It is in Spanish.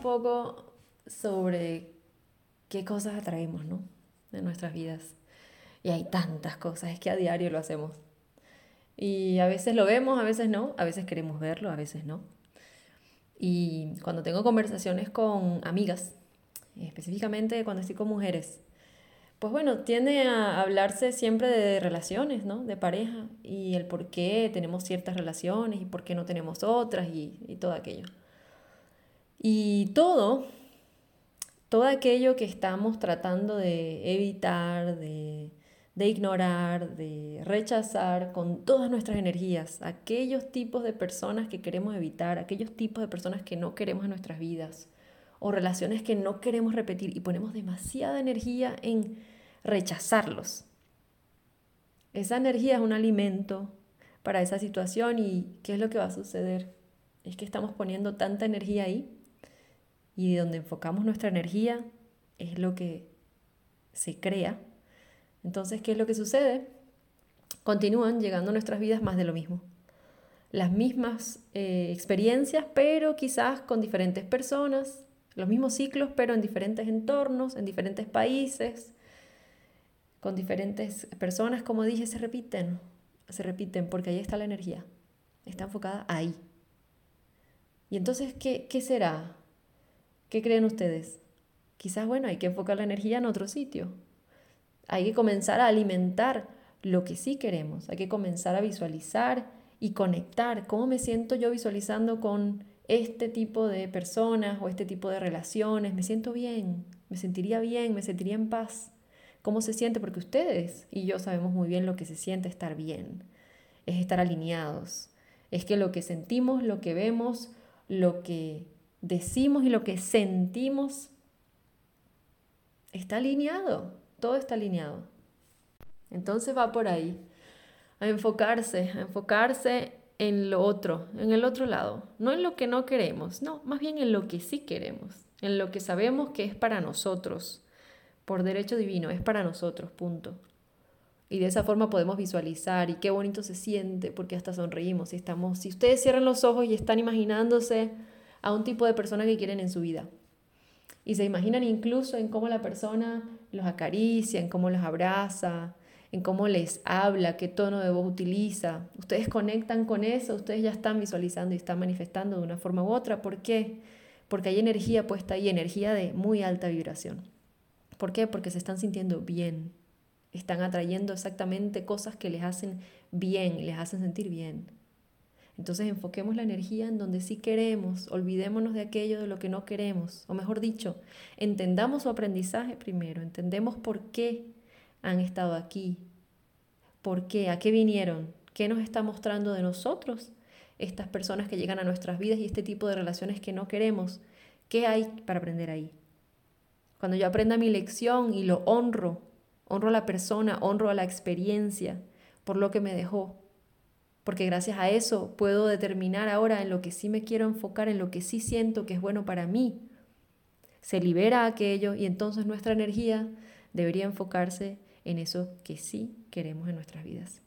poco sobre qué cosas atraemos, ¿no? En nuestras vidas. Y hay tantas cosas, es que a diario lo hacemos. Y a veces lo vemos, a veces no, a veces queremos verlo, a veces no. Y cuando tengo conversaciones con amigas, específicamente cuando estoy con mujeres, pues bueno, tiende a hablarse siempre de relaciones, ¿no? De pareja y el por qué tenemos ciertas relaciones y por qué no tenemos otras y, y todo aquello. Y todo, todo aquello que estamos tratando de evitar, de, de ignorar, de rechazar con todas nuestras energías, aquellos tipos de personas que queremos evitar, aquellos tipos de personas que no queremos en nuestras vidas o relaciones que no queremos repetir y ponemos demasiada energía en rechazarlos. Esa energía es un alimento para esa situación y ¿qué es lo que va a suceder? Es que estamos poniendo tanta energía ahí y donde enfocamos nuestra energía es lo que se crea entonces, ¿qué es lo que sucede? Continúan llegando nuestras vidas más de lo mismo. Las mismas eh, experiencias, pero quizás con diferentes personas, los mismos ciclos, pero en diferentes entornos, en diferentes países, con diferentes personas, como dije, se repiten, se repiten porque ahí está la energía, está enfocada ahí. Y entonces, ¿qué, qué será? ¿Qué creen ustedes? Quizás, bueno, hay que enfocar la energía en otro sitio, hay que comenzar a alimentar lo que sí queremos. Hay que comenzar a visualizar y conectar. ¿Cómo me siento yo visualizando con este tipo de personas o este tipo de relaciones? Me siento bien, me sentiría bien, me sentiría en paz. ¿Cómo se siente? Porque ustedes y yo sabemos muy bien lo que se siente estar bien. Es estar alineados. Es que lo que sentimos, lo que vemos, lo que decimos y lo que sentimos está alineado todo está alineado. Entonces va por ahí, a enfocarse, a enfocarse en lo otro, en el otro lado, no en lo que no queremos, no, más bien en lo que sí queremos, en lo que sabemos que es para nosotros, por derecho divino, es para nosotros, punto. Y de esa forma podemos visualizar y qué bonito se siente porque hasta sonreímos y estamos, si ustedes cierran los ojos y están imaginándose a un tipo de persona que quieren en su vida, y se imaginan incluso en cómo la persona los acaricia, en cómo los abraza, en cómo les habla, qué tono de voz utiliza. Ustedes conectan con eso, ustedes ya están visualizando y están manifestando de una forma u otra. ¿Por qué? Porque hay energía puesta ahí, energía de muy alta vibración. ¿Por qué? Porque se están sintiendo bien. Están atrayendo exactamente cosas que les hacen bien, les hacen sentir bien. Entonces enfoquemos la energía en donde sí queremos, olvidémonos de aquello de lo que no queremos, o mejor dicho, entendamos su aprendizaje primero, entendemos por qué han estado aquí, por qué, a qué vinieron, qué nos está mostrando de nosotros estas personas que llegan a nuestras vidas y este tipo de relaciones que no queremos, qué hay para aprender ahí. Cuando yo aprenda mi lección y lo honro, honro a la persona, honro a la experiencia por lo que me dejó, porque gracias a eso puedo determinar ahora en lo que sí me quiero enfocar, en lo que sí siento que es bueno para mí. Se libera aquello y entonces nuestra energía debería enfocarse en eso que sí queremos en nuestras vidas.